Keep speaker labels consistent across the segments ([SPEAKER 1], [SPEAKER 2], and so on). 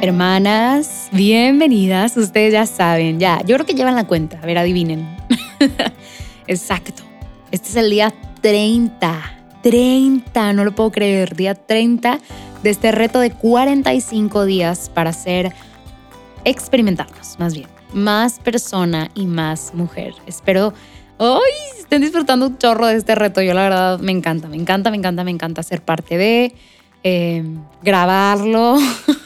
[SPEAKER 1] Hermanas, bienvenidas. Ustedes ya saben, ya. Yo creo que llevan la cuenta. A ver, adivinen. Exacto. Este es el día 30. 30, no lo puedo creer. Día 30 de este reto de 45 días para ser experimentarnos, más bien. Más persona y más mujer. Espero hoy estén disfrutando un chorro de este reto. Yo la verdad me encanta, me encanta, me encanta, me encanta ser parte de... Eh, grabarlo,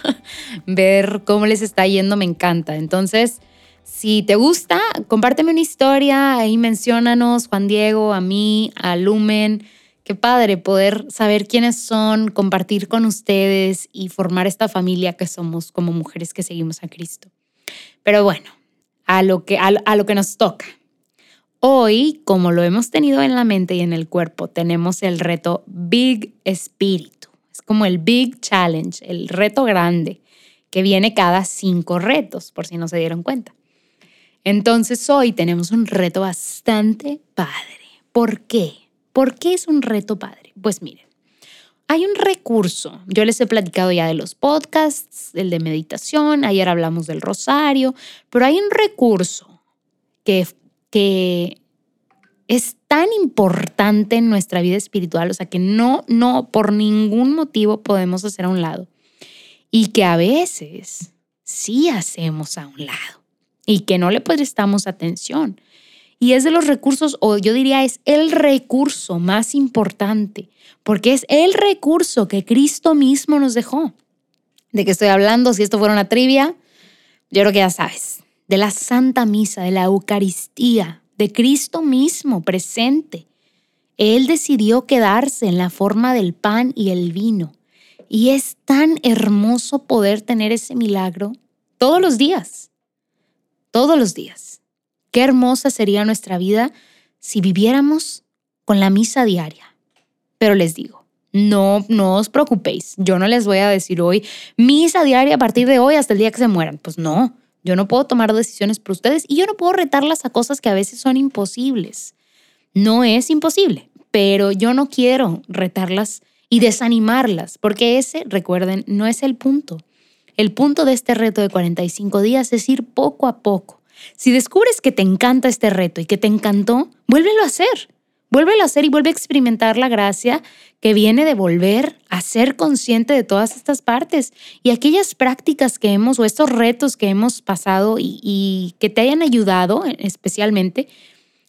[SPEAKER 1] ver cómo les está yendo, me encanta. Entonces, si te gusta, compárteme una historia, ahí menciónanos, Juan Diego, a mí, a Lumen. Qué padre poder saber quiénes son, compartir con ustedes y formar esta familia que somos como mujeres que seguimos a Cristo. Pero bueno, a lo que, a lo que nos toca. Hoy, como lo hemos tenido en la mente y en el cuerpo, tenemos el reto Big Spirit como el Big Challenge, el reto grande, que viene cada cinco retos, por si no se dieron cuenta. Entonces hoy tenemos un reto bastante padre. ¿Por qué? ¿Por qué es un reto padre? Pues miren, hay un recurso, yo les he platicado ya de los podcasts, el de meditación, ayer hablamos del rosario, pero hay un recurso que, que es tan importante en nuestra vida espiritual, o sea, que no, no, por ningún motivo podemos hacer a un lado. Y que a veces sí hacemos a un lado y que no le prestamos atención. Y es de los recursos, o yo diría es el recurso más importante, porque es el recurso que Cristo mismo nos dejó. ¿De qué estoy hablando? Si esto fuera una trivia, yo creo que ya sabes, de la Santa Misa, de la Eucaristía, de Cristo mismo presente. Él decidió quedarse en la forma del pan y el vino. Y es tan hermoso poder tener ese milagro todos los días. Todos los días. Qué hermosa sería nuestra vida si viviéramos con la misa diaria. Pero les digo, no, no os preocupéis. Yo no les voy a decir hoy misa diaria a partir de hoy hasta el día que se mueran. Pues no. Yo no puedo tomar decisiones por ustedes y yo no puedo retarlas a cosas que a veces son imposibles. No es imposible, pero yo no quiero retarlas y desanimarlas, porque ese, recuerden, no es el punto. El punto de este reto de 45 días es ir poco a poco. Si descubres que te encanta este reto y que te encantó, vuélvelo a hacer. Vuélvelo a hacer y vuelve a experimentar la gracia que viene de volver a ser consciente de todas estas partes y aquellas prácticas que hemos o estos retos que hemos pasado y, que te hayan ayudado especialmente,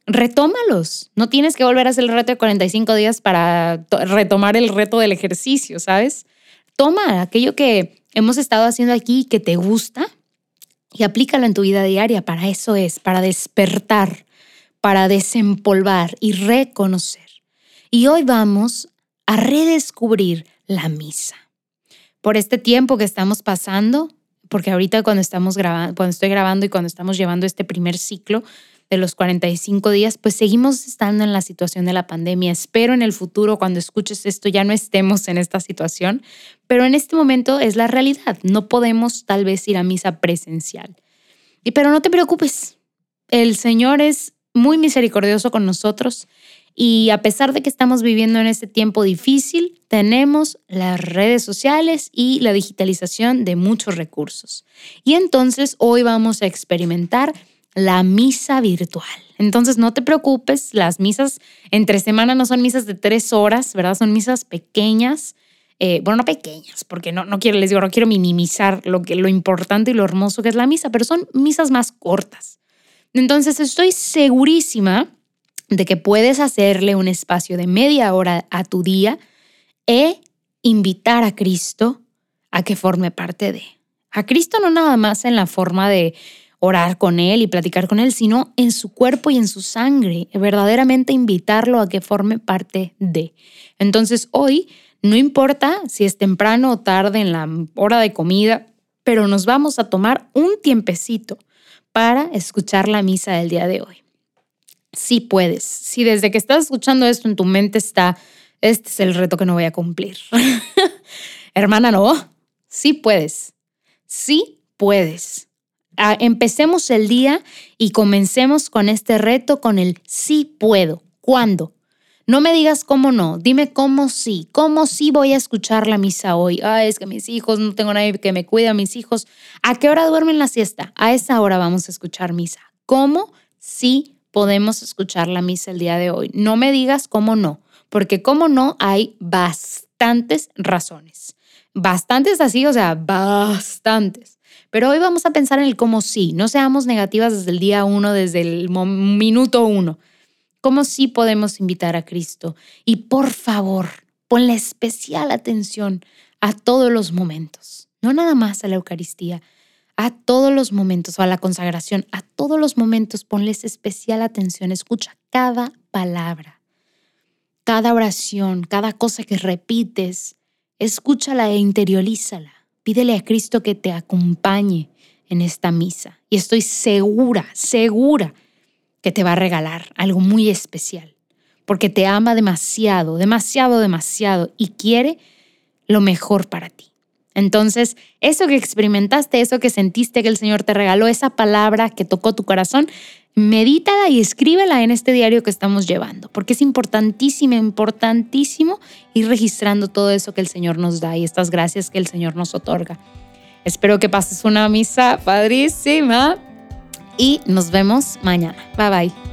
[SPEAKER 1] retómalos. No tienes que volver a hacer el reto de 45 días para retomar el reto del ejercicio, ¿sabes? Toma aquello que hemos estado haciendo aquí que te gusta y aplícalo en tu vida diaria. Para eso es, para despertar para desempolvar y reconocer. Y hoy vamos a redescubrir la misa. Por este tiempo que estamos pasando, porque ahorita cuando estamos grabando, cuando estoy grabando y cuando estamos llevando este primer ciclo de los 45 días, pues seguimos estando en la situación de la pandemia. Espero en el futuro, cuando escuches esto, ya no estemos en esta situación, pero en este momento es la realidad. No podemos tal vez ir a misa presencial. Y pero no te preocupes, el Señor es muy misericordioso con nosotros y a pesar de que estamos viviendo en este tiempo difícil, tenemos las redes sociales y la digitalización de muchos recursos. Y entonces hoy vamos a experimentar la misa virtual. Entonces no te preocupes, las misas entre semana no son misas de tres horas, ¿verdad? Son misas pequeñas. Eh, bueno, no pequeñas, porque no, no quiero, les digo, no quiero minimizar lo, que, lo importante y lo hermoso que es la misa, pero son misas más cortas. Entonces estoy segurísima de que puedes hacerle un espacio de media hora a tu día e invitar a Cristo a que forme parte de. A Cristo no nada más en la forma de orar con Él y platicar con Él, sino en su cuerpo y en su sangre, verdaderamente invitarlo a que forme parte de. Entonces hoy, no importa si es temprano o tarde en la hora de comida, pero nos vamos a tomar un tiempecito para escuchar la misa del día de hoy. Si puedes, si desde que estás escuchando esto en tu mente está, este es el reto que no voy a cumplir. Hermana, no, sí puedes, sí puedes. Ah, empecemos el día y comencemos con este reto con el sí puedo. ¿Cuándo? No me digas cómo no, dime cómo sí, cómo sí voy a escuchar la misa hoy. Ay, es que mis hijos, no tengo nadie que me cuide a mis hijos. ¿A qué hora duermen la siesta? A esa hora vamos a escuchar misa. ¿Cómo sí podemos escuchar la misa el día de hoy? No me digas cómo no, porque cómo no hay bastantes razones. Bastantes así, o sea, bastantes. Pero hoy vamos a pensar en el cómo sí. No seamos negativas desde el día uno, desde el minuto uno cómo sí podemos invitar a Cristo. Y por favor, ponle especial atención a todos los momentos, no nada más a la Eucaristía, a todos los momentos o a la consagración, a todos los momentos ponles especial atención, escucha cada palabra, cada oración, cada cosa que repites, escúchala e interiorízala. Pídele a Cristo que te acompañe en esta misa. Y estoy segura, segura que te va a regalar algo muy especial, porque te ama demasiado, demasiado, demasiado y quiere lo mejor para ti. Entonces, eso que experimentaste, eso que sentiste que el Señor te regaló, esa palabra que tocó tu corazón, medítala y escríbela en este diario que estamos llevando, porque es importantísimo, importantísimo ir registrando todo eso que el Señor nos da y estas gracias que el Señor nos otorga. Espero que pases una misa padrísima y nos vemos mañana. Bye bye.